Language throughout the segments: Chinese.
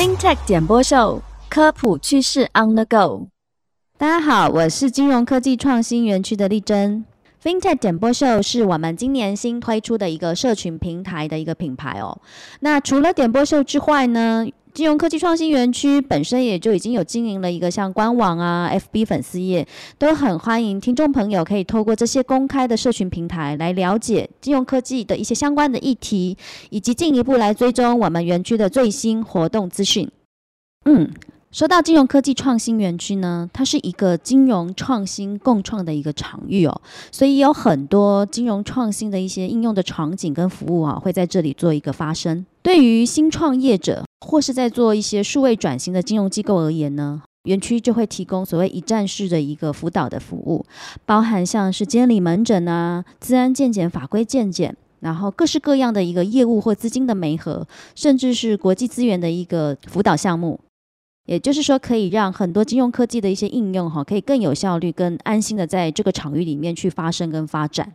FinTech 点播秀，科普趋势 on the go。大家好，我是金融科技创新园区的丽珍。FinTech 点播秀是我们今年新推出的一个社群平台的一个品牌哦。那除了点播秀之外呢，金融科技创新园区本身也就已经有经营了一个像官网啊、FB 粉丝页，都很欢迎听众朋友可以透过这些公开的社群平台来了解金融科技的一些相关的议题，以及进一步来追踪我们园区的最新活动资讯。嗯，说到金融科技创新园区呢，它是一个金融创新共创的一个场域哦，所以有很多金融创新的一些应用的场景跟服务啊，会在这里做一个发生。对于新创业者或是在做一些数位转型的金融机构而言呢，园区就会提供所谓一站式的一个辅导的服务，包含像是监理门诊啊、资安健检、法规健检。然后各式各样的一个业务或资金的媒合，甚至是国际资源的一个辅导项目。也就是说，可以让很多金融科技的一些应用哈，可以更有效率、更安心的在这个场域里面去发生跟发展。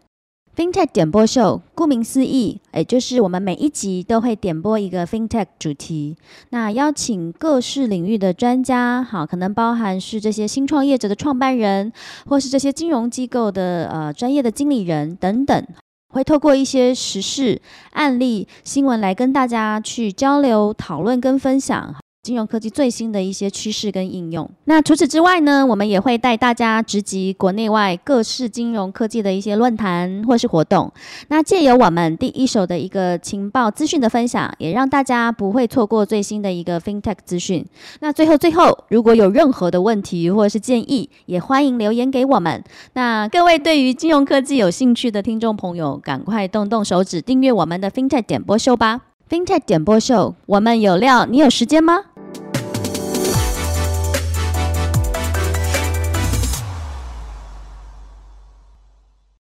FinTech 点播秀，顾名思义，也就是我们每一集都会点播一个 FinTech 主题，那邀请各式领域的专家，好，可能包含是这些新创业者的创办人，或是这些金融机构的呃专业的经理人等等，会透过一些时事案例、新闻来跟大家去交流、讨论跟分享。金融科技最新的一些趋势跟应用。那除此之外呢，我们也会带大家直击国内外各式金融科技的一些论坛或是活动。那借由我们第一手的一个情报资讯的分享，也让大家不会错过最新的一个 FinTech 资讯。那最后最后，如果有任何的问题或者是建议，也欢迎留言给我们。那各位对于金融科技有兴趣的听众朋友，赶快动动手指订阅我们的 FinTech 点播秀吧！FinTech 点播秀，我们有料，你有时间吗？